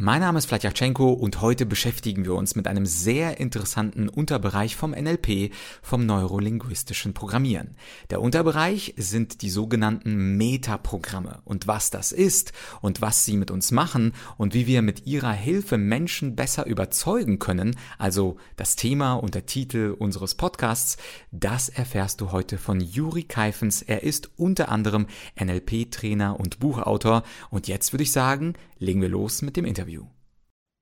Mein Name ist Vladyachenko und heute beschäftigen wir uns mit einem sehr interessanten Unterbereich vom NLP, vom neurolinguistischen Programmieren. Der Unterbereich sind die sogenannten Metaprogramme und was das ist und was sie mit uns machen und wie wir mit ihrer Hilfe Menschen besser überzeugen können, also das Thema und der Titel unseres Podcasts, das erfährst du heute von Juri Keifens. Er ist unter anderem NLP-Trainer und Buchautor und jetzt würde ich sagen, legen wir los mit dem Interview.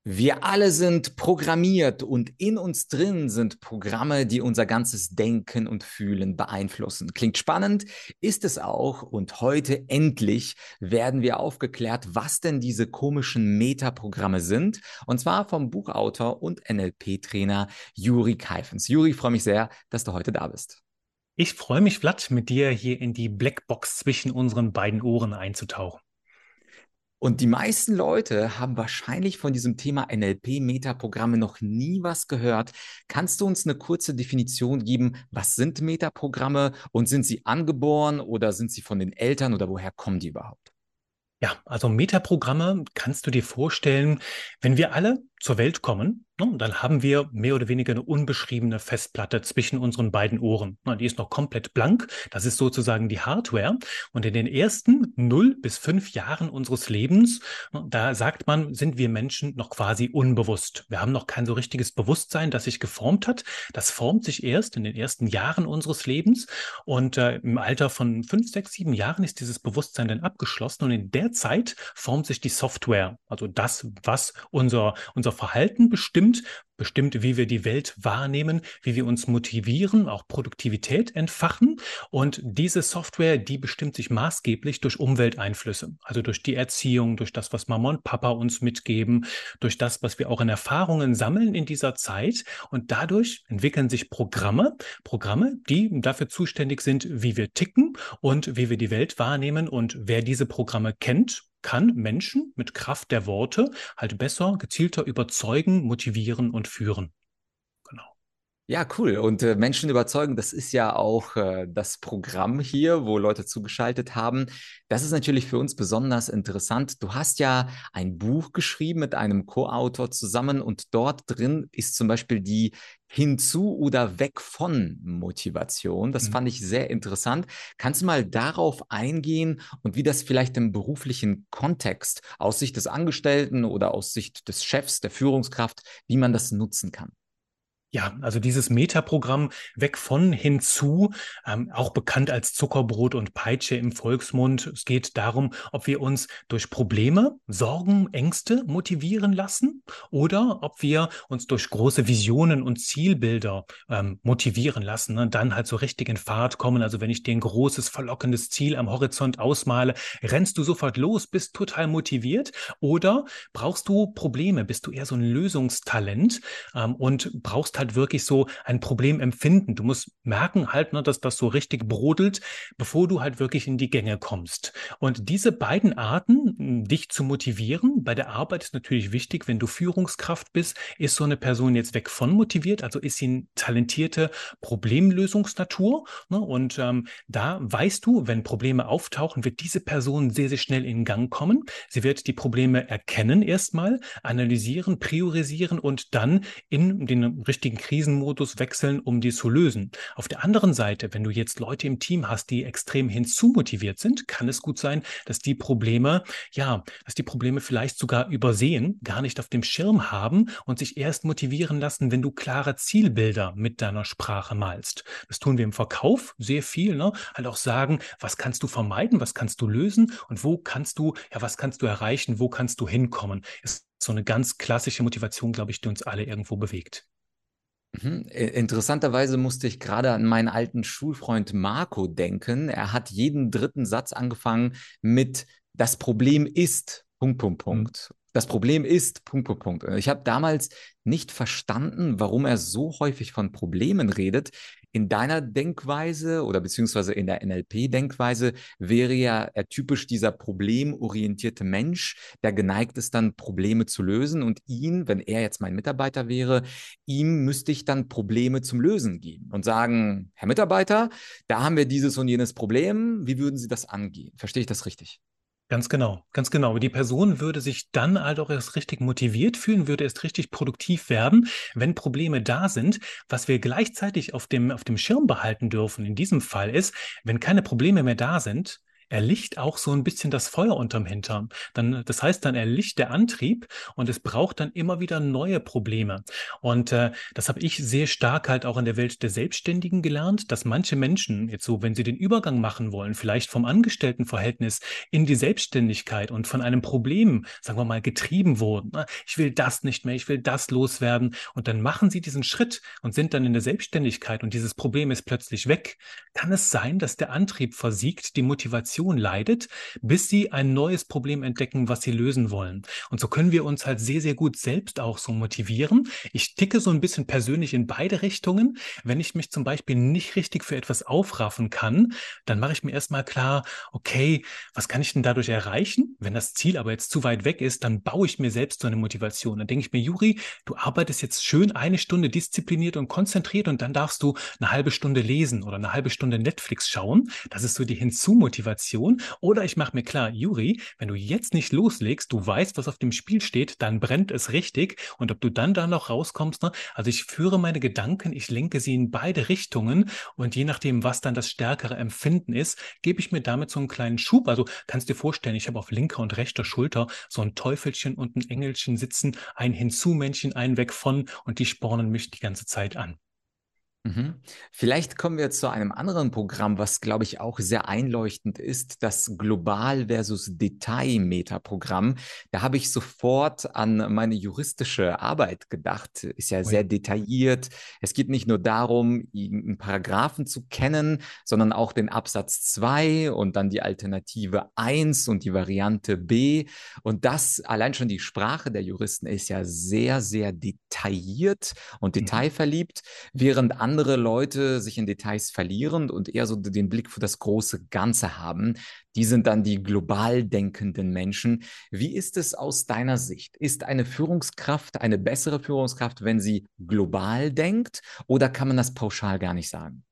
Wir alle sind programmiert und in uns drin sind Programme, die unser ganzes Denken und Fühlen beeinflussen. Klingt spannend, ist es auch. Und heute endlich werden wir aufgeklärt, was denn diese komischen Metaprogramme sind. Und zwar vom Buchautor und NLP-Trainer Juri Keifens. Juri, freue mich sehr, dass du heute da bist. Ich freue mich, Vlad, mit dir hier in die Blackbox zwischen unseren beiden Ohren einzutauchen. Und die meisten Leute haben wahrscheinlich von diesem Thema NLP-Metaprogramme noch nie was gehört. Kannst du uns eine kurze Definition geben? Was sind Metaprogramme und sind sie angeboren oder sind sie von den Eltern oder woher kommen die überhaupt? Ja, also Metaprogramme kannst du dir vorstellen, wenn wir alle zur Welt kommen, ne, dann haben wir mehr oder weniger eine unbeschriebene Festplatte zwischen unseren beiden Ohren. Ne, die ist noch komplett blank. Das ist sozusagen die Hardware. Und in den ersten 0 bis 5 Jahren unseres Lebens, ne, da sagt man, sind wir Menschen noch quasi unbewusst. Wir haben noch kein so richtiges Bewusstsein, das sich geformt hat. Das formt sich erst in den ersten Jahren unseres Lebens. Und äh, im Alter von 5, 6, 7 Jahren ist dieses Bewusstsein dann abgeschlossen. Und in der Zeit formt sich die Software, also das, was unser, unser unser Verhalten bestimmt, bestimmt, wie wir die Welt wahrnehmen, wie wir uns motivieren, auch Produktivität entfachen. Und diese Software, die bestimmt sich maßgeblich durch Umwelteinflüsse, also durch die Erziehung, durch das, was Mama und Papa uns mitgeben, durch das, was wir auch in Erfahrungen sammeln in dieser Zeit. Und dadurch entwickeln sich Programme, Programme, die dafür zuständig sind, wie wir ticken und wie wir die Welt wahrnehmen. Und wer diese Programme kennt kann Menschen mit Kraft der Worte halt besser, gezielter überzeugen, motivieren und führen. Ja, cool. Und äh, Menschen überzeugen, das ist ja auch äh, das Programm hier, wo Leute zugeschaltet haben. Das ist natürlich für uns besonders interessant. Du hast ja ein Buch geschrieben mit einem Co-Autor zusammen und dort drin ist zum Beispiel die hinzu oder weg von Motivation. Das mhm. fand ich sehr interessant. Kannst du mal darauf eingehen und wie das vielleicht im beruflichen Kontext aus Sicht des Angestellten oder aus Sicht des Chefs, der Führungskraft, wie man das nutzen kann? Ja, also dieses Metaprogramm weg von hinzu, ähm, auch bekannt als Zuckerbrot und Peitsche im Volksmund. Es geht darum, ob wir uns durch Probleme, Sorgen, Ängste motivieren lassen oder ob wir uns durch große Visionen und Zielbilder ähm, motivieren lassen und ne? dann halt so richtig in Fahrt kommen. Also wenn ich dir ein großes, verlockendes Ziel am Horizont ausmale, rennst du sofort los, bist total motiviert oder brauchst du Probleme, bist du eher so ein Lösungstalent ähm, und brauchst halt wirklich so ein Problem empfinden. Du musst merken halt, ne, dass das so richtig brodelt, bevor du halt wirklich in die Gänge kommst. Und diese beiden Arten, hm, dich zu motivieren, bei der Arbeit ist natürlich wichtig, wenn du Führungskraft bist, ist so eine Person jetzt weg von motiviert, also ist sie eine talentierte Problemlösungsnatur. Ne? Und ähm, da weißt du, wenn Probleme auftauchen, wird diese Person sehr, sehr schnell in Gang kommen. Sie wird die Probleme erkennen erstmal, analysieren, priorisieren und dann in den richtigen richtigen Krisenmodus wechseln, um die zu lösen. Auf der anderen Seite, wenn du jetzt Leute im Team hast, die extrem hinzumotiviert sind, kann es gut sein, dass die Probleme, ja, dass die Probleme vielleicht sogar übersehen, gar nicht auf dem Schirm haben und sich erst motivieren lassen, wenn du klare Zielbilder mit deiner Sprache malst. Das tun wir im Verkauf sehr viel, ne? Halt auch sagen, was kannst du vermeiden, was kannst du lösen und wo kannst du, ja, was kannst du erreichen, wo kannst du hinkommen. Ist so eine ganz klassische Motivation, glaube ich, die uns alle irgendwo bewegt. Mhm. Interessanterweise musste ich gerade an meinen alten Schulfreund Marco denken. Er hat jeden dritten Satz angefangen mit Das Problem ist Punkt, Punkt, mhm. Punkt. Das Problem ist, Punkt, Punkt, Punkt. Ich habe damals nicht verstanden, warum er so häufig von Problemen redet. In deiner Denkweise oder beziehungsweise in der NLP-Denkweise wäre ja er typisch dieser problemorientierte Mensch, der geneigt ist, dann Probleme zu lösen. Und ihn, wenn er jetzt mein Mitarbeiter wäre, ihm müsste ich dann Probleme zum Lösen geben und sagen, Herr Mitarbeiter, da haben wir dieses und jenes Problem. Wie würden Sie das angehen? Verstehe ich das richtig? Ganz genau, ganz genau. Die Person würde sich dann halt auch erst richtig motiviert fühlen, würde erst richtig produktiv werden, wenn Probleme da sind. Was wir gleichzeitig auf dem, auf dem Schirm behalten dürfen in diesem Fall ist, wenn keine Probleme mehr da sind, erlicht auch so ein bisschen das Feuer unterm Hintern. Dann, das heißt, dann erlicht der Antrieb und es braucht dann immer wieder neue Probleme. Und äh, das habe ich sehr stark halt auch in der Welt der Selbstständigen gelernt, dass manche Menschen jetzt so, wenn sie den Übergang machen wollen, vielleicht vom Angestelltenverhältnis in die Selbstständigkeit und von einem Problem, sagen wir mal, getrieben wurden. Ich will das nicht mehr, ich will das loswerden. Und dann machen sie diesen Schritt und sind dann in der Selbstständigkeit und dieses Problem ist plötzlich weg. Kann es sein, dass der Antrieb versiegt, die Motivation Motivation leidet, bis sie ein neues Problem entdecken, was sie lösen wollen. Und so können wir uns halt sehr, sehr gut selbst auch so motivieren. Ich ticke so ein bisschen persönlich in beide Richtungen. Wenn ich mich zum Beispiel nicht richtig für etwas aufraffen kann, dann mache ich mir erstmal klar, okay, was kann ich denn dadurch erreichen? Wenn das Ziel aber jetzt zu weit weg ist, dann baue ich mir selbst so eine Motivation. Dann denke ich mir, Juri, du arbeitest jetzt schön eine Stunde diszipliniert und konzentriert und dann darfst du eine halbe Stunde lesen oder eine halbe Stunde Netflix schauen. Das ist so die Hinzumotivation Motivation. Oder ich mache mir klar, Juri, wenn du jetzt nicht loslegst, du weißt, was auf dem Spiel steht, dann brennt es richtig. Und ob du dann da noch rauskommst, ne? also ich führe meine Gedanken, ich lenke sie in beide Richtungen und je nachdem, was dann das stärkere Empfinden ist, gebe ich mir damit so einen kleinen Schub. Also kannst dir vorstellen, ich habe auf linker und rechter Schulter so ein Teufelchen und ein Engelchen sitzen, ein Hinzu-Männchen, ein weg von und die spornen mich die ganze Zeit an. Mhm. Vielleicht kommen wir zu einem anderen Programm, was, glaube ich, auch sehr einleuchtend ist, das Global versus Detail-Meta-Programm. Da habe ich sofort an meine juristische Arbeit gedacht. Ist ja sehr detailliert. Es geht nicht nur darum, einen Paragraphen zu kennen, sondern auch den Absatz 2 und dann die Alternative 1 und die Variante B. Und das, allein schon die Sprache der Juristen ist ja sehr, sehr detailliert und mhm. detailverliebt, während andere andere Leute sich in Details verlieren und eher so den Blick für das große Ganze haben. Die sind dann die global denkenden Menschen. Wie ist es aus deiner Sicht? Ist eine Führungskraft eine bessere Führungskraft, wenn sie global denkt oder kann man das pauschal gar nicht sagen?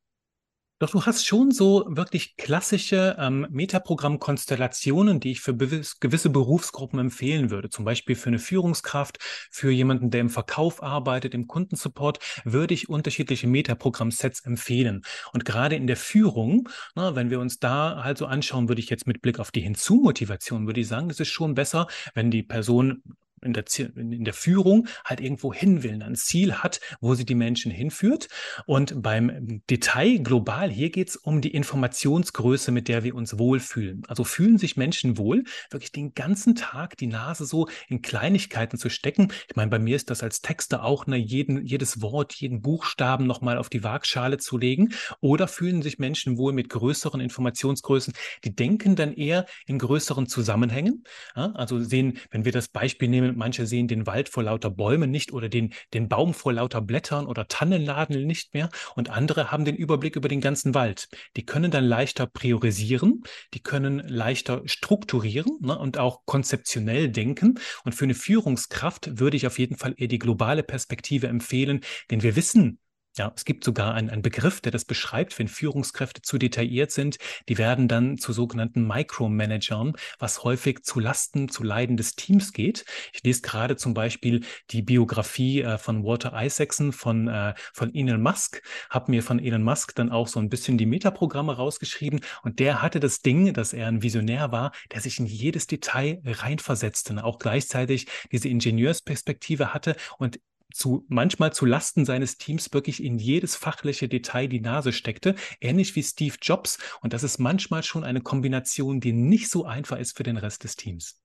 Doch du hast schon so wirklich klassische ähm, Metaprogramm-Konstellationen, die ich für gewisse Berufsgruppen empfehlen würde. Zum Beispiel für eine Führungskraft, für jemanden, der im Verkauf arbeitet, im Kundensupport, würde ich unterschiedliche Metaprogramm-Sets empfehlen. Und gerade in der Führung, na, wenn wir uns da halt so anschauen, würde ich jetzt mit Blick auf die Hinzumotivation, würde ich sagen, es ist schon besser, wenn die Person in der, in der Führung halt irgendwo hin will, ein Ziel hat, wo sie die Menschen hinführt. Und beim Detail global, hier geht es um die Informationsgröße, mit der wir uns wohlfühlen. Also fühlen sich Menschen wohl, wirklich den ganzen Tag die Nase so in Kleinigkeiten zu stecken. Ich meine, bei mir ist das als Texter auch, ne, jeden, jedes Wort, jeden Buchstaben nochmal auf die Waagschale zu legen. Oder fühlen sich Menschen wohl mit größeren Informationsgrößen, die denken dann eher in größeren Zusammenhängen. Ja, also sehen, wenn wir das Beispiel nehmen, manche sehen den Wald vor lauter Bäumen nicht oder den, den Baum vor lauter Blättern oder Tannennadeln nicht mehr und andere haben den Überblick über den ganzen Wald. Die können dann leichter priorisieren, die können leichter strukturieren ne, und auch konzeptionell denken. Und für eine Führungskraft würde ich auf jeden Fall eher die globale Perspektive empfehlen, denn wir wissen, ja, es gibt sogar einen, einen Begriff, der das beschreibt, wenn Führungskräfte zu detailliert sind, die werden dann zu sogenannten Micromanagern, was häufig zu Lasten, zu Leiden des Teams geht. Ich lese gerade zum Beispiel die Biografie äh, von Walter Isaacson von, äh, von Elon Musk, habe mir von Elon Musk dann auch so ein bisschen die Metaprogramme rausgeschrieben. Und der hatte das Ding, dass er ein Visionär war, der sich in jedes Detail reinversetzte, auch gleichzeitig diese Ingenieursperspektive hatte. Und zu, manchmal zu Lasten seines Teams wirklich in jedes fachliche Detail die Nase steckte, ähnlich wie Steve Jobs. Und das ist manchmal schon eine Kombination, die nicht so einfach ist für den Rest des Teams.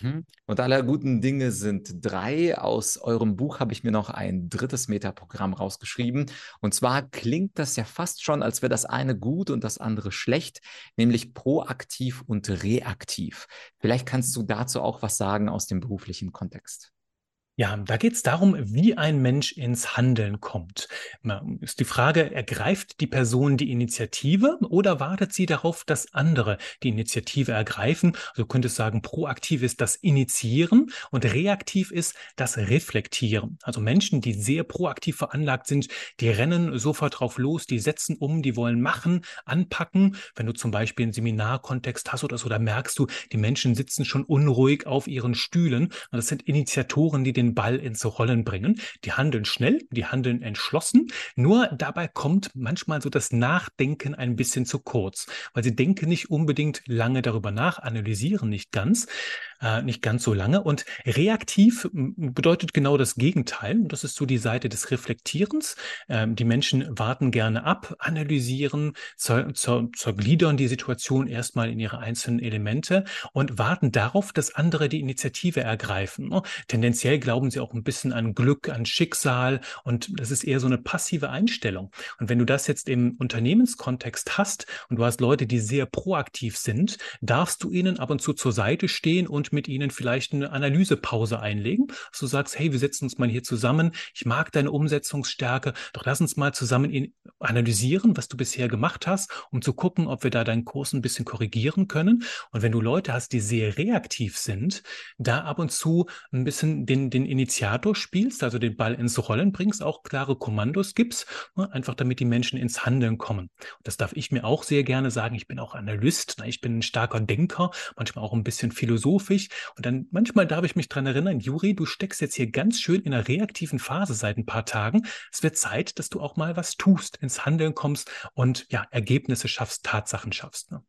Mhm. Und aller guten Dinge sind drei. Aus eurem Buch habe ich mir noch ein drittes Metaprogramm rausgeschrieben. Und zwar klingt das ja fast schon, als wäre das eine gut und das andere schlecht, nämlich proaktiv und reaktiv. Vielleicht kannst du dazu auch was sagen aus dem beruflichen Kontext. Ja, da geht es darum, wie ein Mensch ins Handeln kommt. Ist die Frage, ergreift die Person die Initiative oder wartet sie darauf, dass andere die Initiative ergreifen? Also könnte es sagen, proaktiv ist das Initiieren und reaktiv ist das Reflektieren. Also Menschen, die sehr proaktiv veranlagt sind, die rennen sofort drauf los, die setzen um, die wollen machen, anpacken. Wenn du zum Beispiel einen Seminarkontext hast oder so, da merkst du, die Menschen sitzen schon unruhig auf ihren Stühlen. Und das sind Initiatoren, die den Ball ins Rollen bringen. Die handeln schnell, die handeln entschlossen, nur dabei kommt manchmal so das Nachdenken ein bisschen zu kurz, weil sie denken nicht unbedingt lange darüber nach, analysieren nicht ganz, äh, nicht ganz so lange. Und reaktiv bedeutet genau das Gegenteil. Das ist so die Seite des Reflektierens. Ähm, die Menschen warten gerne ab, analysieren, zer, zer, zergliedern die Situation erstmal in ihre einzelnen Elemente und warten darauf, dass andere die Initiative ergreifen. Ne? Tendenziell glauben sie auch ein bisschen an Glück, an Schicksal und das ist eher so eine passive Einstellung. Und wenn du das jetzt im Unternehmenskontext hast und du hast Leute, die sehr proaktiv sind, darfst du ihnen ab und zu zur Seite stehen und mit ihnen vielleicht eine Analysepause einlegen, dass du sagst, hey, wir setzen uns mal hier zusammen, ich mag deine Umsetzungsstärke, doch lass uns mal zusammen analysieren, was du bisher gemacht hast, um zu gucken, ob wir da deinen Kurs ein bisschen korrigieren können. Und wenn du Leute hast, die sehr reaktiv sind, da ab und zu ein bisschen den, den Initiator spielst, also den Ball ins Rollen bringst, auch klare Kommandos gibst, ne, einfach damit die Menschen ins Handeln kommen. Und das darf ich mir auch sehr gerne sagen. Ich bin auch Analyst, ne, ich bin ein starker Denker, manchmal auch ein bisschen philosophisch ruhig. Und dann manchmal darf ich mich dran erinnern, Juri, du steckst jetzt hier ganz schön in einer reaktiven Phase seit ein paar Tagen. Es wird Zeit, dass du auch mal was tust, ins Handeln kommst und ja, Ergebnisse schaffst, Tatsachen schaffst. Ne?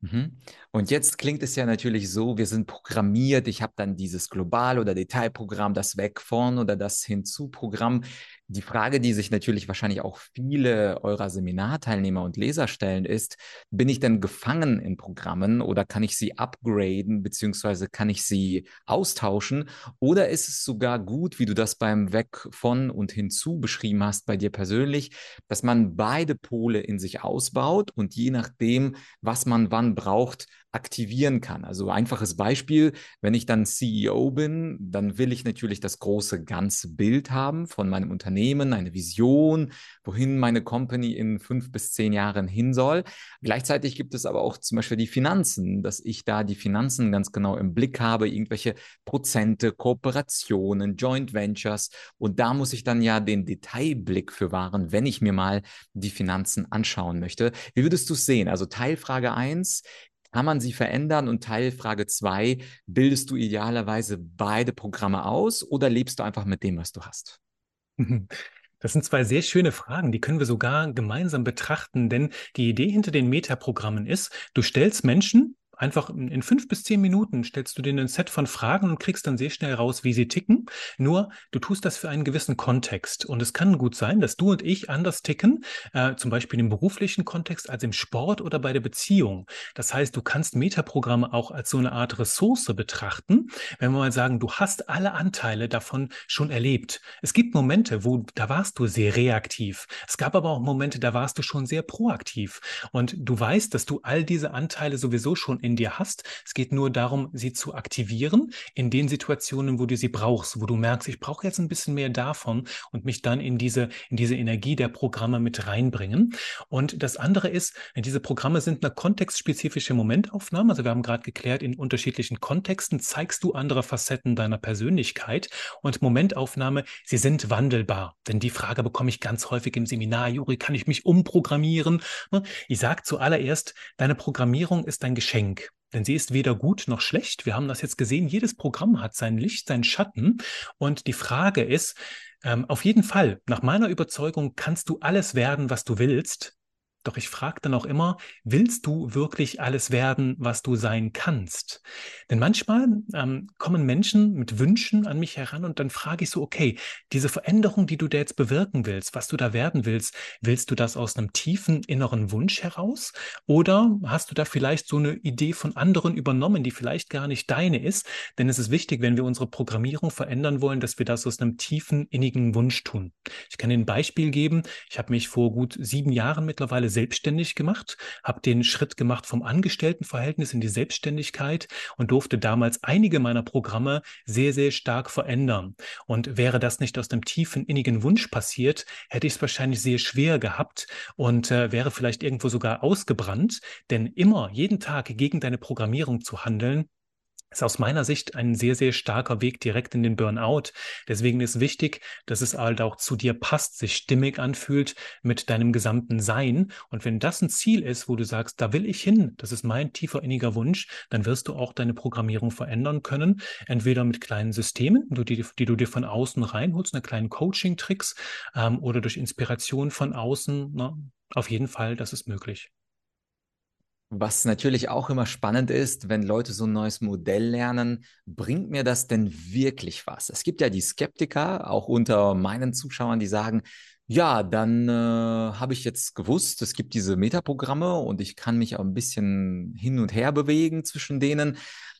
Mhm. Und jetzt klingt es ja natürlich so, wir sind programmiert, ich habe dann dieses Global- oder Detailprogramm, das Weg von oder das Hinzu-Programm. Die Frage, die sich natürlich wahrscheinlich auch viele eurer Seminarteilnehmer und Leser stellen, ist, bin ich denn gefangen in Programmen oder kann ich sie upgraden beziehungsweise kann ich sie austauschen? Oder ist es sogar gut, wie du das beim Weg von und hinzu beschrieben hast bei dir persönlich, dass man beide Pole in sich ausbaut und je nachdem, was man wann braucht, aktivieren kann. Also einfaches Beispiel, wenn ich dann CEO bin, dann will ich natürlich das große ganze Bild haben von meinem Unternehmen, eine Vision, wohin meine Company in fünf bis zehn Jahren hin soll. Gleichzeitig gibt es aber auch zum Beispiel die Finanzen, dass ich da die Finanzen ganz genau im Blick habe, irgendwelche Prozente, Kooperationen, Joint Ventures. Und da muss ich dann ja den Detailblick für wahren, wenn ich mir mal die Finanzen anschauen möchte. Wie würdest du es sehen? Also Teilfrage eins kann man sie verändern? Und Teilfrage zwei, bildest du idealerweise beide Programme aus oder lebst du einfach mit dem, was du hast? Das sind zwei sehr schöne Fragen, die können wir sogar gemeinsam betrachten, denn die Idee hinter den Metaprogrammen ist, du stellst Menschen Einfach in fünf bis zehn Minuten stellst du denen ein Set von Fragen und kriegst dann sehr schnell raus, wie sie ticken. Nur du tust das für einen gewissen Kontext. Und es kann gut sein, dass du und ich anders ticken, äh, zum Beispiel im beruflichen Kontext als im Sport oder bei der Beziehung. Das heißt, du kannst Metaprogramme auch als so eine Art Ressource betrachten. Wenn wir mal sagen, du hast alle Anteile davon schon erlebt. Es gibt Momente, wo da warst du sehr reaktiv. Es gab aber auch Momente, da warst du schon sehr proaktiv. Und du weißt, dass du all diese Anteile sowieso schon in dir hast. Es geht nur darum, sie zu aktivieren in den Situationen, wo du sie brauchst, wo du merkst, ich brauche jetzt ein bisschen mehr davon und mich dann in diese, in diese Energie der Programme mit reinbringen. Und das andere ist, diese Programme sind eine kontextspezifische Momentaufnahme. Also wir haben gerade geklärt, in unterschiedlichen Kontexten zeigst du andere Facetten deiner Persönlichkeit und Momentaufnahme, sie sind wandelbar. Denn die Frage bekomme ich ganz häufig im Seminar, Juri, kann ich mich umprogrammieren? Ich sage zuallererst, deine Programmierung ist ein Geschenk. Denn sie ist weder gut noch schlecht. Wir haben das jetzt gesehen. Jedes Programm hat sein Licht, sein Schatten. Und die Frage ist, ähm, auf jeden Fall, nach meiner Überzeugung kannst du alles werden, was du willst. Doch ich frage dann auch immer, willst du wirklich alles werden, was du sein kannst? Denn manchmal ähm, kommen Menschen mit Wünschen an mich heran und dann frage ich so, okay, diese Veränderung, die du da jetzt bewirken willst, was du da werden willst, willst du das aus einem tiefen inneren Wunsch heraus? Oder hast du da vielleicht so eine Idee von anderen übernommen, die vielleicht gar nicht deine ist? Denn es ist wichtig, wenn wir unsere Programmierung verändern wollen, dass wir das aus einem tiefen, innigen Wunsch tun. Ich kann Ihnen ein Beispiel geben. Ich habe mich vor gut sieben Jahren mittlerweile selbstständig gemacht, habe den Schritt gemacht vom Angestelltenverhältnis in die Selbstständigkeit und durfte damals einige meiner Programme sehr, sehr stark verändern. Und wäre das nicht aus dem tiefen, innigen Wunsch passiert, hätte ich es wahrscheinlich sehr schwer gehabt und äh, wäre vielleicht irgendwo sogar ausgebrannt. Denn immer, jeden Tag gegen deine Programmierung zu handeln, ist aus meiner Sicht ein sehr, sehr starker Weg direkt in den Burnout. Deswegen ist wichtig, dass es halt auch zu dir passt, sich stimmig anfühlt mit deinem gesamten Sein. Und wenn das ein Ziel ist, wo du sagst, da will ich hin, das ist mein tiefer inniger Wunsch, dann wirst du auch deine Programmierung verändern können. Entweder mit kleinen Systemen, die, die du dir von außen reinholst, eine kleinen Coaching-Tricks ähm, oder durch Inspiration von außen. Ne? Auf jeden Fall, das ist möglich. Was natürlich auch immer spannend ist, wenn Leute so ein neues Modell lernen, bringt mir das denn wirklich was? Es gibt ja die Skeptiker, auch unter meinen Zuschauern, die sagen, ja, dann äh, habe ich jetzt gewusst, es gibt diese Metaprogramme und ich kann mich auch ein bisschen hin und her bewegen zwischen denen.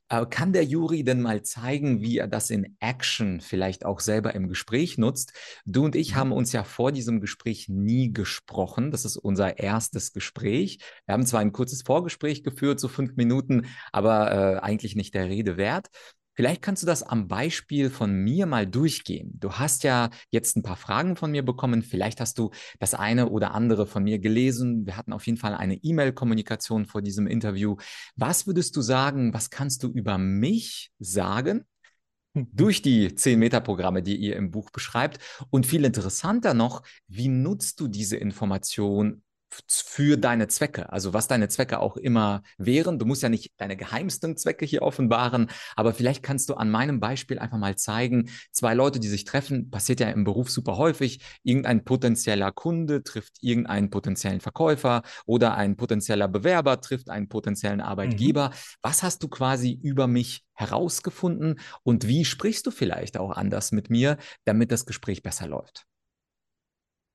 Aber kann der Juri denn mal zeigen, wie er das in Action vielleicht auch selber im Gespräch nutzt? Du und ich mhm. haben uns ja vor diesem Gespräch nie gesprochen. Das ist unser erstes Gespräch. Wir haben zwar ein kurzes Vorgespräch geführt, so fünf Minuten, aber äh, eigentlich nicht der Rede wert. Vielleicht kannst du das am Beispiel von mir mal durchgehen. Du hast ja jetzt ein paar Fragen von mir bekommen. Vielleicht hast du das eine oder andere von mir gelesen. Wir hatten auf jeden Fall eine E-Mail-Kommunikation vor diesem Interview. Was würdest du sagen, was kannst du über mich sagen? Durch die 10-Meter-Programme, die ihr im Buch beschreibt. Und viel interessanter noch, wie nutzt du diese Information für deine Zwecke, also was deine Zwecke auch immer wären. Du musst ja nicht deine geheimsten Zwecke hier offenbaren, aber vielleicht kannst du an meinem Beispiel einfach mal zeigen, zwei Leute, die sich treffen, passiert ja im Beruf super häufig. Irgendein potenzieller Kunde trifft irgendeinen potenziellen Verkäufer oder ein potenzieller Bewerber trifft einen potenziellen Arbeitgeber. Mhm. Was hast du quasi über mich herausgefunden und wie sprichst du vielleicht auch anders mit mir, damit das Gespräch besser läuft?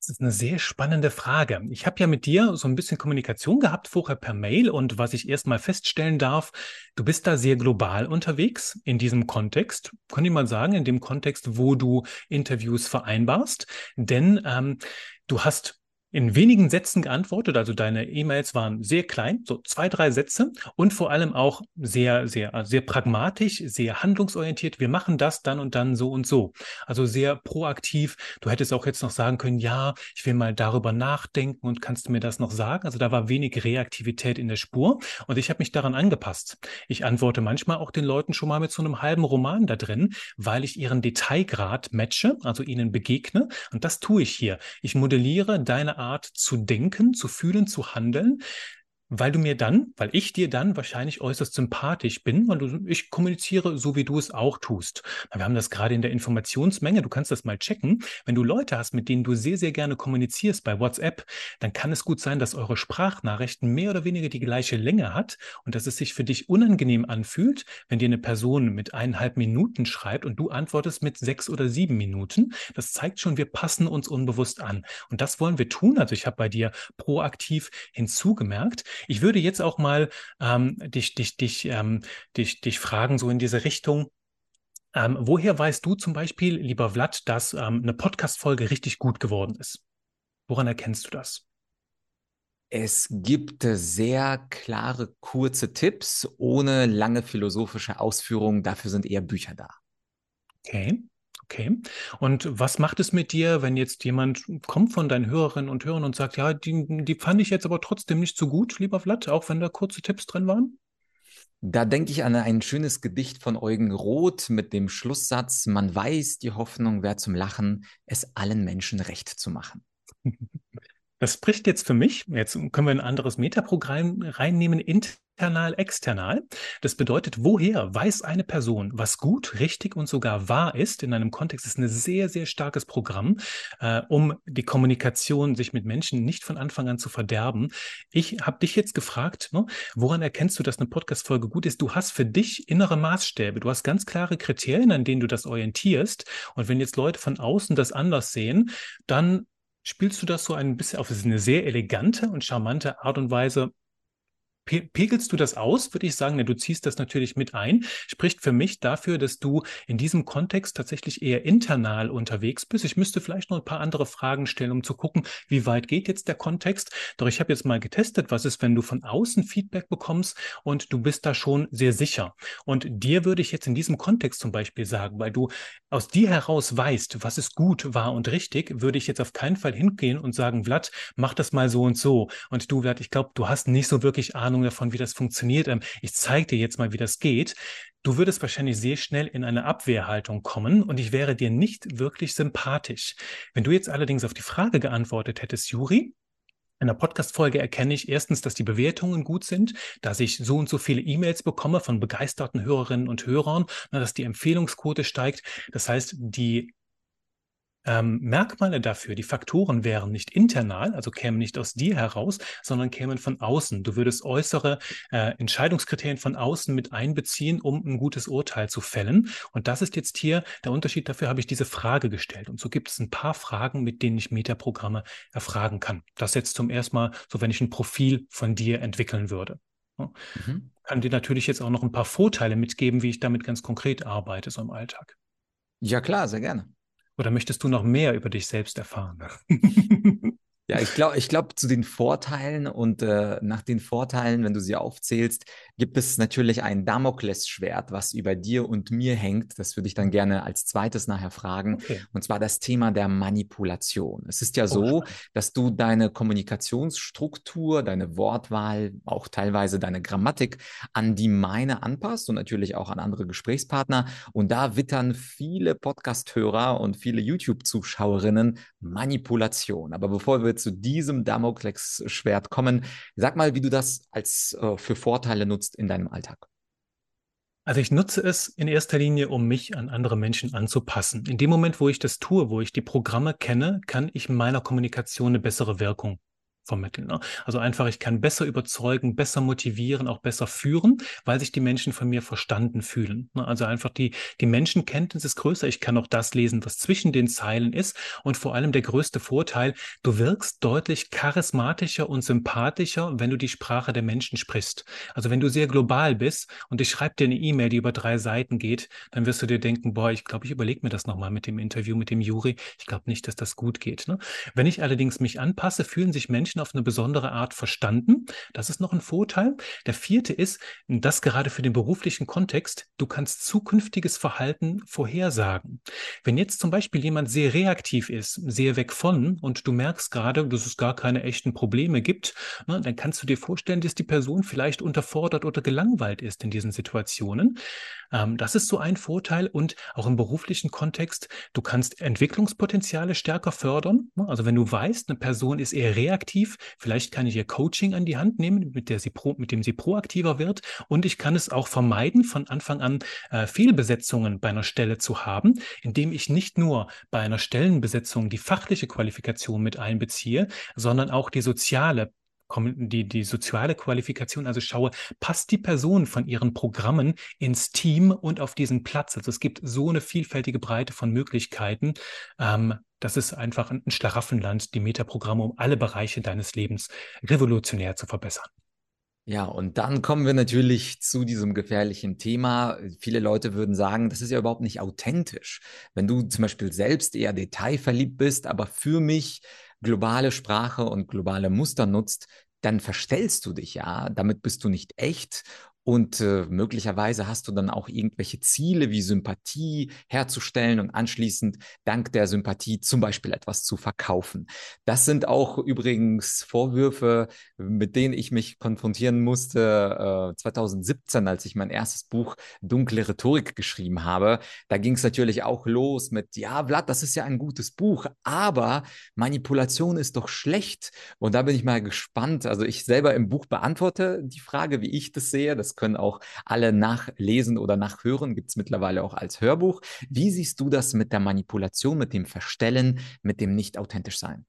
Das ist eine sehr spannende Frage. Ich habe ja mit dir so ein bisschen Kommunikation gehabt vorher per Mail und was ich erstmal feststellen darf, du bist da sehr global unterwegs in diesem Kontext. Könnte ich mal sagen, in dem Kontext, wo du Interviews vereinbarst. Denn ähm, du hast in wenigen Sätzen geantwortet. Also deine E-Mails waren sehr klein, so zwei, drei Sätze und vor allem auch sehr, sehr, also sehr pragmatisch, sehr handlungsorientiert. Wir machen das dann und dann so und so. Also sehr proaktiv. Du hättest auch jetzt noch sagen können, ja, ich will mal darüber nachdenken und kannst du mir das noch sagen? Also da war wenig Reaktivität in der Spur und ich habe mich daran angepasst. Ich antworte manchmal auch den Leuten schon mal mit so einem halben Roman da drin, weil ich ihren Detailgrad matche, also ihnen begegne und das tue ich hier. Ich modelliere deine Art zu denken, zu fühlen, zu handeln, weil du mir dann, weil ich dir dann wahrscheinlich äußerst sympathisch bin, weil du, ich kommuniziere so, wie du es auch tust. Wir haben das gerade in der Informationsmenge, du kannst das mal checken. Wenn du Leute hast, mit denen du sehr, sehr gerne kommunizierst bei WhatsApp, dann kann es gut sein, dass eure Sprachnachrichten mehr oder weniger die gleiche Länge hat und dass es sich für dich unangenehm anfühlt, wenn dir eine Person mit eineinhalb Minuten schreibt und du antwortest mit sechs oder sieben Minuten. Das zeigt schon, wir passen uns unbewusst an. Und das wollen wir tun. Also ich habe bei dir proaktiv hinzugemerkt, ich würde jetzt auch mal ähm, dich, dich, dich, ähm, dich, dich fragen, so in diese Richtung. Ähm, woher weißt du zum Beispiel, lieber Vlad, dass ähm, eine Podcast-Folge richtig gut geworden ist? Woran erkennst du das? Es gibt sehr klare, kurze Tipps ohne lange philosophische Ausführungen. Dafür sind eher Bücher da. Okay. Okay. Und was macht es mit dir, wenn jetzt jemand kommt von deinen Hörerinnen und Hörern und sagt, ja, die, die fand ich jetzt aber trotzdem nicht so gut, lieber Vlad, auch wenn da kurze Tipps drin waren? Da denke ich an ein schönes Gedicht von Eugen Roth mit dem Schlusssatz, man weiß, die Hoffnung wäre zum Lachen, es allen Menschen recht zu machen. Das spricht jetzt für mich, jetzt können wir ein anderes Metaprogramm reinnehmen, internal, external. Das bedeutet, woher weiß eine Person, was gut, richtig und sogar wahr ist in einem Kontext, ist ein sehr, sehr starkes Programm, äh, um die Kommunikation sich mit Menschen nicht von Anfang an zu verderben. Ich habe dich jetzt gefragt, ne, woran erkennst du, dass eine Podcast-Folge gut ist? Du hast für dich innere Maßstäbe. Du hast ganz klare Kriterien, an denen du das orientierst. Und wenn jetzt Leute von außen das anders sehen, dann spielst du das so ein bisschen auf eine sehr elegante und charmante Art und Weise Pegelst du das aus, würde ich sagen, ne, du ziehst das natürlich mit ein, spricht für mich dafür, dass du in diesem Kontext tatsächlich eher internal unterwegs bist. Ich müsste vielleicht noch ein paar andere Fragen stellen, um zu gucken, wie weit geht jetzt der Kontext. Doch ich habe jetzt mal getestet, was ist, wenn du von außen Feedback bekommst und du bist da schon sehr sicher. Und dir würde ich jetzt in diesem Kontext zum Beispiel sagen, weil du aus dir heraus weißt, was ist gut, wahr und richtig, würde ich jetzt auf keinen Fall hingehen und sagen, Vlad, mach das mal so und so. Und du, Vlad, ich glaube, du hast nicht so wirklich Ahnung, Ahnung davon, wie das funktioniert. Ähm, ich zeige dir jetzt mal, wie das geht. Du würdest wahrscheinlich sehr schnell in eine Abwehrhaltung kommen und ich wäre dir nicht wirklich sympathisch. Wenn du jetzt allerdings auf die Frage geantwortet hättest, Juri, in der Podcast-Folge erkenne ich erstens, dass die Bewertungen gut sind, dass ich so und so viele E-Mails bekomme von begeisterten Hörerinnen und Hörern, dass die Empfehlungsquote steigt. Das heißt, die ähm, Merkmale dafür, die Faktoren wären nicht internal, also kämen nicht aus dir heraus, sondern kämen von außen. Du würdest äußere äh, Entscheidungskriterien von außen mit einbeziehen, um ein gutes Urteil zu fällen. Und das ist jetzt hier der Unterschied. Dafür habe ich diese Frage gestellt. Und so gibt es ein paar Fragen, mit denen ich Metaprogramme erfragen kann. Das jetzt zum ersten Mal, so wenn ich ein Profil von dir entwickeln würde. Mhm. Kann dir natürlich jetzt auch noch ein paar Vorteile mitgeben, wie ich damit ganz konkret arbeite, so im Alltag. Ja, klar, sehr gerne. Oder möchtest du noch mehr über dich selbst erfahren? Ja, ich glaube, ich glaube zu den Vorteilen und äh, nach den Vorteilen, wenn du sie aufzählst, gibt es natürlich ein Damoklesschwert, was über dir und mir hängt. Das würde ich dann gerne als zweites nachher fragen. Okay. Und zwar das Thema der Manipulation. Es ist ja oh, so, dass du deine Kommunikationsstruktur, deine Wortwahl, auch teilweise deine Grammatik an die meine anpasst und natürlich auch an andere Gesprächspartner. Und da wittern viele Podcast-Hörer und viele YouTube-Zuschauerinnen Manipulation. Aber bevor wir zu diesem Damoklesschwert kommen. Sag mal, wie du das als äh, für Vorteile nutzt in deinem Alltag. Also ich nutze es in erster Linie, um mich an andere Menschen anzupassen. In dem Moment, wo ich das tue, wo ich die Programme kenne, kann ich meiner Kommunikation eine bessere Wirkung vermitteln. Ne? Also einfach, ich kann besser überzeugen, besser motivieren, auch besser führen, weil sich die Menschen von mir verstanden fühlen. Ne? Also einfach die, die Menschenkenntnis ist größer. Ich kann auch das lesen, was zwischen den Zeilen ist. Und vor allem der größte Vorteil, du wirkst deutlich charismatischer und sympathischer, wenn du die Sprache der Menschen sprichst. Also wenn du sehr global bist und ich schreibe dir eine E-Mail, die über drei Seiten geht, dann wirst du dir denken, boah, ich glaube, ich überlege mir das nochmal mit dem Interview mit dem Juri. Ich glaube nicht, dass das gut geht. Ne? Wenn ich allerdings mich anpasse, fühlen sich Menschen auf eine besondere Art verstanden. Das ist noch ein Vorteil. Der vierte ist, das gerade für den beruflichen Kontext, du kannst zukünftiges Verhalten vorhersagen. Wenn jetzt zum Beispiel jemand sehr reaktiv ist, sehr weg von und du merkst gerade, dass es gar keine echten Probleme gibt, ne, dann kannst du dir vorstellen, dass die Person vielleicht unterfordert oder gelangweilt ist in diesen Situationen. Ähm, das ist so ein Vorteil und auch im beruflichen Kontext, du kannst Entwicklungspotenziale stärker fördern. Ne? Also wenn du weißt, eine Person ist eher reaktiv, vielleicht kann ich ihr Coaching an die Hand nehmen, mit, der sie pro, mit dem sie proaktiver wird. Und ich kann es auch vermeiden, von Anfang an äh, Fehlbesetzungen bei einer Stelle zu haben, indem ich nicht nur bei einer Stellenbesetzung die fachliche Qualifikation mit einbeziehe, sondern auch die soziale die, die soziale Qualifikation, also schaue, passt die Person von ihren Programmen ins Team und auf diesen Platz. Also es gibt so eine vielfältige Breite von Möglichkeiten. Ähm, das ist einfach ein Schlaraffenland, die Metaprogramme, um alle Bereiche deines Lebens revolutionär zu verbessern. Ja, und dann kommen wir natürlich zu diesem gefährlichen Thema. Viele Leute würden sagen, das ist ja überhaupt nicht authentisch. Wenn du zum Beispiel selbst eher detailverliebt bist, aber für mich globale Sprache und globale Muster nutzt, dann verstellst du dich ja, damit bist du nicht echt und äh, möglicherweise hast du dann auch irgendwelche Ziele wie Sympathie herzustellen und anschließend dank der Sympathie zum Beispiel etwas zu verkaufen. Das sind auch übrigens Vorwürfe, mit denen ich mich konfrontieren musste äh, 2017, als ich mein erstes Buch Dunkle Rhetorik geschrieben habe. Da ging es natürlich auch los mit, ja, Vlad, das ist ja ein gutes Buch, aber Manipulation ist doch schlecht. Und da bin ich mal gespannt. Also ich selber im Buch beantworte die Frage, wie ich das sehe. Das das können auch alle nachlesen oder nachhören, gibt es mittlerweile auch als Hörbuch. Wie siehst du das mit der Manipulation, mit dem Verstellen, mit dem nicht authentisch sein?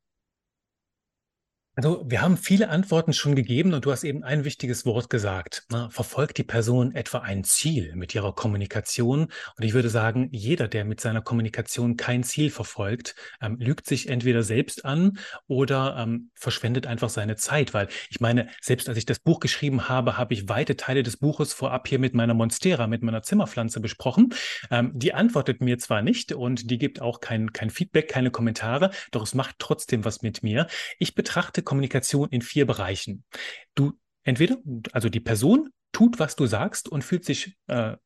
Also, wir haben viele Antworten schon gegeben und du hast eben ein wichtiges Wort gesagt. Ne? Verfolgt die Person etwa ein Ziel mit ihrer Kommunikation? Und ich würde sagen, jeder, der mit seiner Kommunikation kein Ziel verfolgt, ähm, lügt sich entweder selbst an oder ähm, verschwendet einfach seine Zeit. Weil ich meine, selbst als ich das Buch geschrieben habe, habe ich weite Teile des Buches vorab hier mit meiner Monstera, mit meiner Zimmerpflanze besprochen. Ähm, die antwortet mir zwar nicht und die gibt auch kein, kein Feedback, keine Kommentare, doch es macht trotzdem was mit mir. Ich betrachte Kommunikation in vier Bereichen. Du entweder, also die Person tut, was du sagst und fühlt sich äh,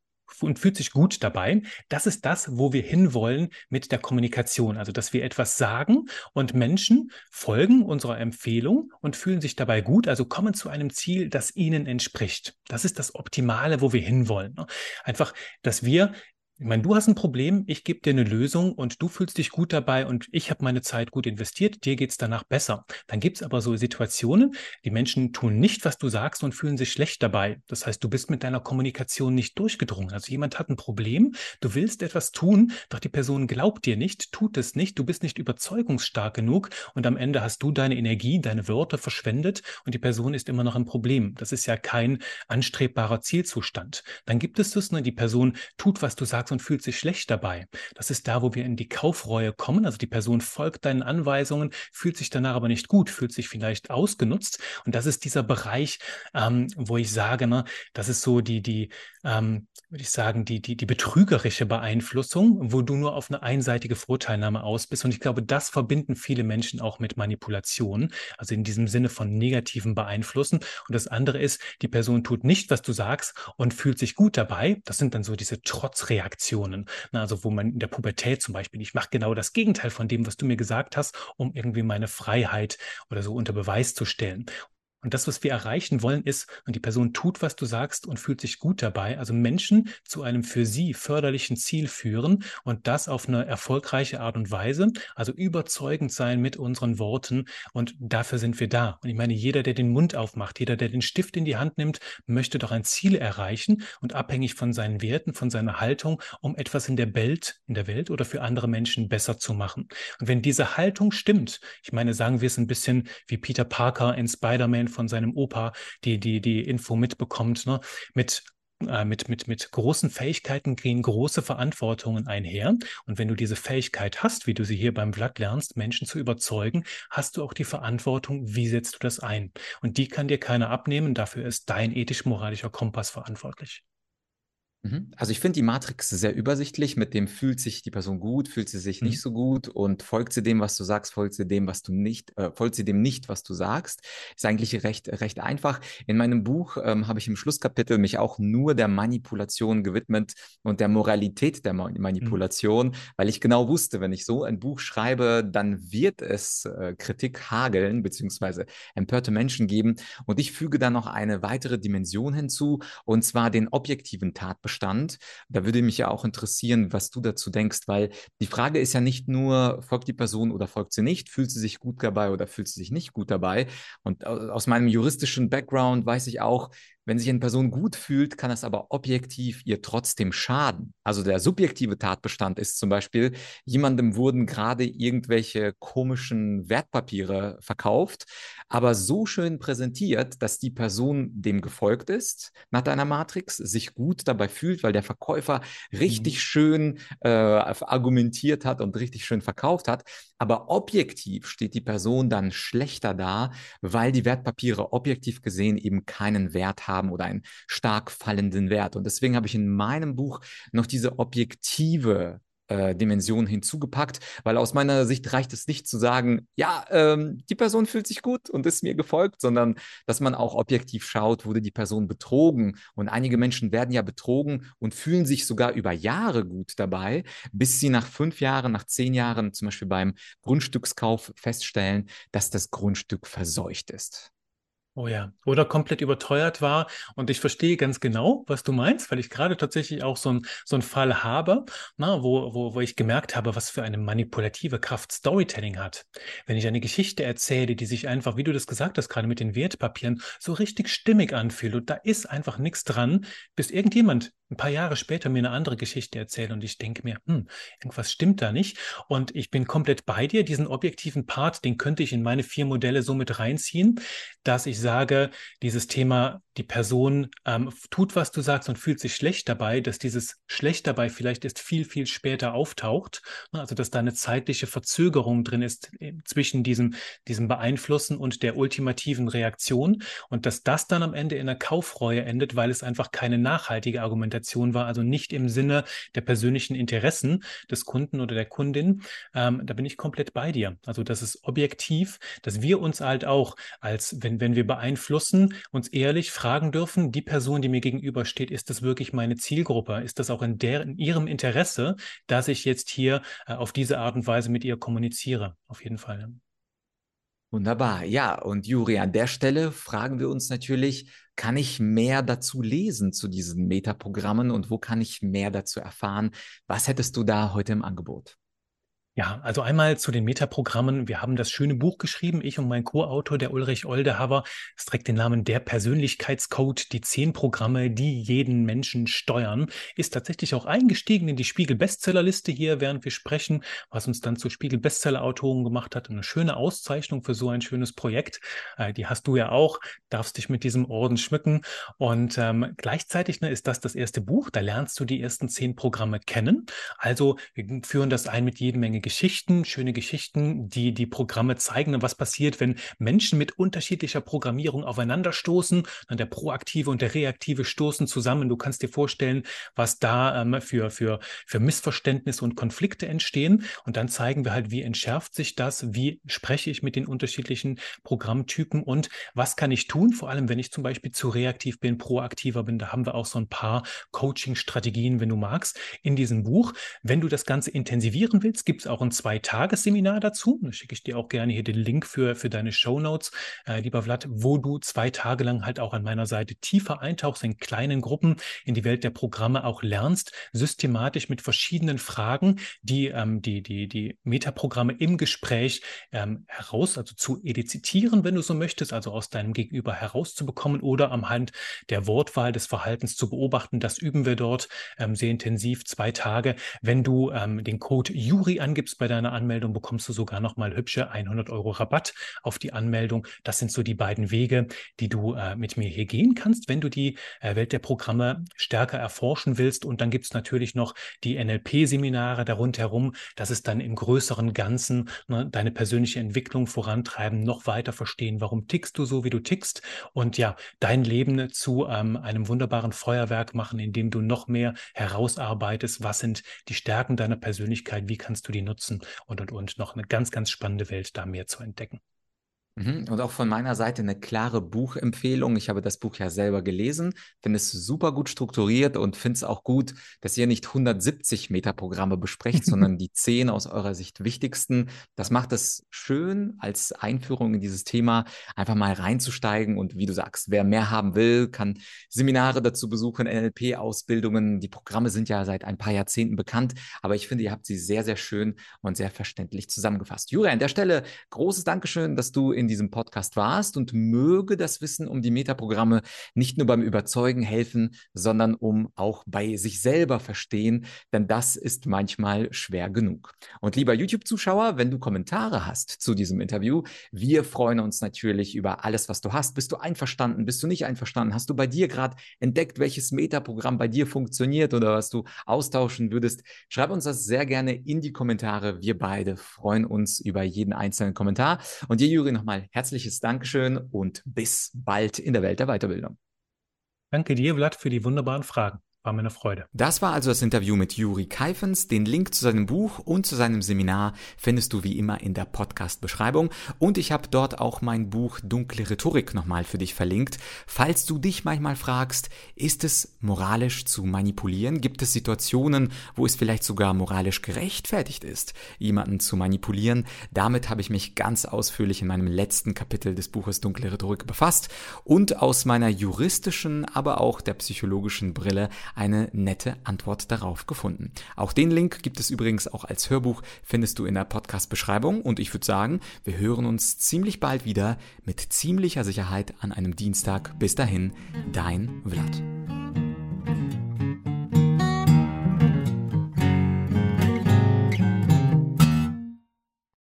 und fühlt sich gut dabei. Das ist das, wo wir hinwollen mit der Kommunikation. Also, dass wir etwas sagen und Menschen folgen unserer Empfehlung und fühlen sich dabei gut, also kommen zu einem Ziel, das ihnen entspricht. Das ist das Optimale, wo wir hinwollen. Ne? Einfach, dass wir ich meine, du hast ein Problem, ich gebe dir eine Lösung und du fühlst dich gut dabei und ich habe meine Zeit gut investiert, dir geht es danach besser. Dann gibt es aber so Situationen, die Menschen tun nicht, was du sagst und fühlen sich schlecht dabei. Das heißt, du bist mit deiner Kommunikation nicht durchgedrungen. Also jemand hat ein Problem, du willst etwas tun, doch die Person glaubt dir nicht, tut es nicht, du bist nicht überzeugungsstark genug und am Ende hast du deine Energie, deine Wörter verschwendet und die Person ist immer noch ein Problem. Das ist ja kein anstrebbarer Zielzustand. Dann gibt es das, ne, die Person tut, was du sagst, sagst und fühlt sich schlecht dabei. Das ist da, wo wir in die Kaufreue kommen. Also die Person folgt deinen Anweisungen, fühlt sich danach aber nicht gut, fühlt sich vielleicht ausgenutzt. Und das ist dieser Bereich, ähm, wo ich sage, ne, das ist so die, die, ähm, würde ich sagen, die, die, die betrügerische Beeinflussung, wo du nur auf eine einseitige Vorteilnahme aus bist. Und ich glaube, das verbinden viele Menschen auch mit Manipulation, also in diesem Sinne von negativen Beeinflussen. Und das andere ist, die Person tut nicht, was du sagst und fühlt sich gut dabei. Das sind dann so diese Trotzreaktionen. Reaktionen. Na, also wo man in der Pubertät zum Beispiel, ich mache genau das Gegenteil von dem, was du mir gesagt hast, um irgendwie meine Freiheit oder so unter Beweis zu stellen. Und das, was wir erreichen wollen, ist, und die Person tut, was du sagst und fühlt sich gut dabei, also Menschen zu einem für sie förderlichen Ziel führen und das auf eine erfolgreiche Art und Weise, also überzeugend sein mit unseren Worten und dafür sind wir da. Und ich meine, jeder, der den Mund aufmacht, jeder, der den Stift in die Hand nimmt, möchte doch ein Ziel erreichen und abhängig von seinen Werten, von seiner Haltung, um etwas in der Welt, in der Welt oder für andere Menschen besser zu machen. Und wenn diese Haltung stimmt, ich meine, sagen wir es ein bisschen wie Peter Parker in Spider-Man von seinem Opa die, die, die Info mitbekommt, ne? mit äh, mit, mit, mit großen Fähigkeiten gehen große Verantwortungen einher. Und wenn du diese Fähigkeit hast, wie du sie hier beim Vlad lernst, Menschen zu überzeugen, hast du auch die Verantwortung, wie setzt du das ein? Und die kann dir keiner abnehmen. Dafür ist dein ethisch-moralischer Kompass verantwortlich. Mhm. Also ich finde die Matrix sehr übersichtlich, mit dem fühlt sich die Person gut, fühlt sie sich mhm. nicht so gut und folgt sie dem, was du sagst, folgt sie dem, was du nicht, äh, folgt sie dem nicht, was du sagst. Ist eigentlich recht, recht einfach. In meinem Buch ähm, habe ich im Schlusskapitel mich auch nur der Manipulation gewidmet und der Moralität der mhm. Manipulation, mhm. weil ich genau wusste, wenn ich so ein Buch schreibe, dann wird es äh, Kritik hageln, beziehungsweise empörte Menschen geben. Und ich füge dann noch eine weitere Dimension hinzu, und zwar den objektiven Tatbestand Sachverstand. Da würde mich ja auch interessieren, was du dazu denkst, weil die Frage ist ja nicht nur, folgt die Person oder folgt sie nicht, fühlt sie sich gut dabei oder fühlt sie sich nicht gut dabei. Und aus meinem juristischen Background weiß ich auch, wenn sich eine Person gut fühlt, kann es aber objektiv ihr trotzdem schaden. Also der subjektive Tatbestand ist zum Beispiel, jemandem wurden gerade irgendwelche komischen Wertpapiere verkauft, aber so schön präsentiert, dass die Person dem gefolgt ist nach deiner Matrix, sich gut dabei fühlt, weil der Verkäufer richtig mhm. schön äh, argumentiert hat und richtig schön verkauft hat. Aber objektiv steht die Person dann schlechter da, weil die Wertpapiere objektiv gesehen eben keinen Wert haben oder einen stark fallenden Wert. Und deswegen habe ich in meinem Buch noch diese objektive äh, Dimension hinzugepackt, weil aus meiner Sicht reicht es nicht zu sagen, ja, ähm, die Person fühlt sich gut und ist mir gefolgt, sondern dass man auch objektiv schaut, wurde die Person betrogen. Und einige Menschen werden ja betrogen und fühlen sich sogar über Jahre gut dabei, bis sie nach fünf Jahren, nach zehn Jahren zum Beispiel beim Grundstückskauf feststellen, dass das Grundstück verseucht ist. Oh ja, oder komplett überteuert war. Und ich verstehe ganz genau, was du meinst, weil ich gerade tatsächlich auch so, ein, so einen Fall habe, na, wo, wo, wo ich gemerkt habe, was für eine manipulative Kraft Storytelling hat. Wenn ich eine Geschichte erzähle, die sich einfach, wie du das gesagt hast, gerade mit den Wertpapieren, so richtig stimmig anfühlt und da ist einfach nichts dran, bis irgendjemand ein paar Jahre später mir eine andere Geschichte erzählt und ich denke mir, hm, irgendwas stimmt da nicht. Und ich bin komplett bei dir. Diesen objektiven Part, den könnte ich in meine vier Modelle so mit reinziehen, dass ich sage, dieses Thema, die Person ähm, tut, was du sagst und fühlt sich schlecht dabei, dass dieses schlecht dabei vielleicht erst viel, viel später auftaucht. Ne, also, dass da eine zeitliche Verzögerung drin ist äh, zwischen diesem, diesem Beeinflussen und der ultimativen Reaktion und dass das dann am Ende in einer Kaufreue endet, weil es einfach keine nachhaltige Argumentation war, also nicht im Sinne der persönlichen Interessen des Kunden oder der Kundin. Ähm, da bin ich komplett bei dir. Also das ist objektiv, dass wir uns halt auch als, wenn, wenn wir beeinflussen, uns ehrlich fragen dürfen, die Person, die mir gegenübersteht, ist das wirklich meine Zielgruppe? Ist das auch in, der, in ihrem Interesse, dass ich jetzt hier äh, auf diese Art und Weise mit ihr kommuniziere? Auf jeden Fall. Wunderbar. Ja, und Juri, an der Stelle fragen wir uns natürlich, kann ich mehr dazu lesen zu diesen Metaprogrammen und wo kann ich mehr dazu erfahren? Was hättest du da heute im Angebot? Ja, also einmal zu den Metaprogrammen. Wir haben das schöne Buch geschrieben, ich und mein Co-Autor, der Ulrich Oldehaver. Es trägt den Namen Der Persönlichkeitscode, die zehn Programme, die jeden Menschen steuern. Ist tatsächlich auch eingestiegen in die Spiegel-Bestsellerliste hier, während wir sprechen, was uns dann zu Spiegel-Bestseller-Autoren gemacht hat. Eine schöne Auszeichnung für so ein schönes Projekt. Äh, die hast du ja auch, darfst dich mit diesem Orden schmücken. Und ähm, gleichzeitig ne, ist das das erste Buch. Da lernst du die ersten zehn Programme kennen. Also wir führen das ein mit jede Menge Geschichten, schöne Geschichten, die die Programme zeigen, was passiert, wenn Menschen mit unterschiedlicher Programmierung aufeinanderstoßen. Dann der proaktive und der reaktive stoßen zusammen. Du kannst dir vorstellen, was da ähm, für, für, für Missverständnisse und Konflikte entstehen. Und dann zeigen wir halt, wie entschärft sich das, wie spreche ich mit den unterschiedlichen Programmtypen und was kann ich tun, vor allem wenn ich zum Beispiel zu reaktiv bin, proaktiver bin. Da haben wir auch so ein paar Coaching-Strategien, wenn du magst, in diesem Buch. Wenn du das Ganze intensivieren willst, gibt es auch auch ein Zwei-Tages-Seminar dazu. Da schicke ich dir auch gerne hier den Link für, für deine Show Notes, äh, lieber Vlad, wo du zwei Tage lang halt auch an meiner Seite tiefer eintauchst in kleinen Gruppen in die Welt der Programme auch lernst, systematisch mit verschiedenen Fragen, die ähm, die, die, die Metaprogramme im Gespräch ähm, heraus, also zu edizitieren, wenn du so möchtest, also aus deinem Gegenüber herauszubekommen oder am Hand der Wortwahl des Verhaltens zu beobachten. Das üben wir dort ähm, sehr intensiv, zwei Tage. Wenn du ähm, den Code Juri angibst, eingibst bei deiner Anmeldung, bekommst du sogar nochmal hübsche 100 Euro Rabatt auf die Anmeldung. Das sind so die beiden Wege, die du äh, mit mir hier gehen kannst, wenn du die äh, Welt der Programme stärker erforschen willst. Und dann gibt es natürlich noch die NLP-Seminare darunter herum. Das ist dann im größeren Ganzen ne, deine persönliche Entwicklung vorantreiben, noch weiter verstehen, warum tickst du so, wie du tickst und ja, dein Leben zu ähm, einem wunderbaren Feuerwerk machen, indem du noch mehr herausarbeitest, was sind die Stärken deiner Persönlichkeit, wie kannst du die nutzen nutzen und und und noch eine ganz, ganz spannende Welt da mehr zu entdecken. Mhm. Und auch von meiner Seite eine klare Buchempfehlung. Ich habe das Buch ja selber gelesen, finde es super gut strukturiert und finde es auch gut, dass ihr nicht 170 Metaprogramme besprecht, sondern die 10 aus eurer Sicht wichtigsten. Das macht es schön als Einführung in dieses Thema, einfach mal reinzusteigen. Und wie du sagst, wer mehr haben will, kann Seminare dazu besuchen, NLP-Ausbildungen. Die Programme sind ja seit ein paar Jahrzehnten bekannt, aber ich finde, ihr habt sie sehr, sehr schön und sehr verständlich zusammengefasst. Jura, an der Stelle großes Dankeschön, dass du in in diesem Podcast warst und möge das Wissen um die Metaprogramme nicht nur beim Überzeugen helfen, sondern um auch bei sich selber verstehen, denn das ist manchmal schwer genug. Und lieber YouTube-Zuschauer, wenn du Kommentare hast zu diesem Interview, wir freuen uns natürlich über alles, was du hast. Bist du einverstanden? Bist du nicht einverstanden? Hast du bei dir gerade entdeckt, welches Metaprogramm bei dir funktioniert oder was du austauschen würdest? Schreib uns das sehr gerne in die Kommentare. Wir beide freuen uns über jeden einzelnen Kommentar. Und dir, Juri, nochmal nochmal herzliches Dankeschön und bis bald in der Welt der Weiterbildung. Danke dir, Vlad, für die wunderbaren Fragen. War mir eine Freude. Das war also das Interview mit Juri Keifens. Den Link zu seinem Buch und zu seinem Seminar findest du wie immer in der Podcast-Beschreibung. Und ich habe dort auch mein Buch Dunkle Rhetorik nochmal für dich verlinkt. Falls du dich manchmal fragst, ist es moralisch zu manipulieren? Gibt es Situationen, wo es vielleicht sogar moralisch gerechtfertigt ist, jemanden zu manipulieren? Damit habe ich mich ganz ausführlich in meinem letzten Kapitel des Buches Dunkle Rhetorik befasst und aus meiner juristischen, aber auch der psychologischen Brille eine nette Antwort darauf gefunden. Auch den Link gibt es übrigens auch als Hörbuch, findest du in der Podcast-Beschreibung und ich würde sagen, wir hören uns ziemlich bald wieder mit ziemlicher Sicherheit an einem Dienstag. Bis dahin, dein Vlad.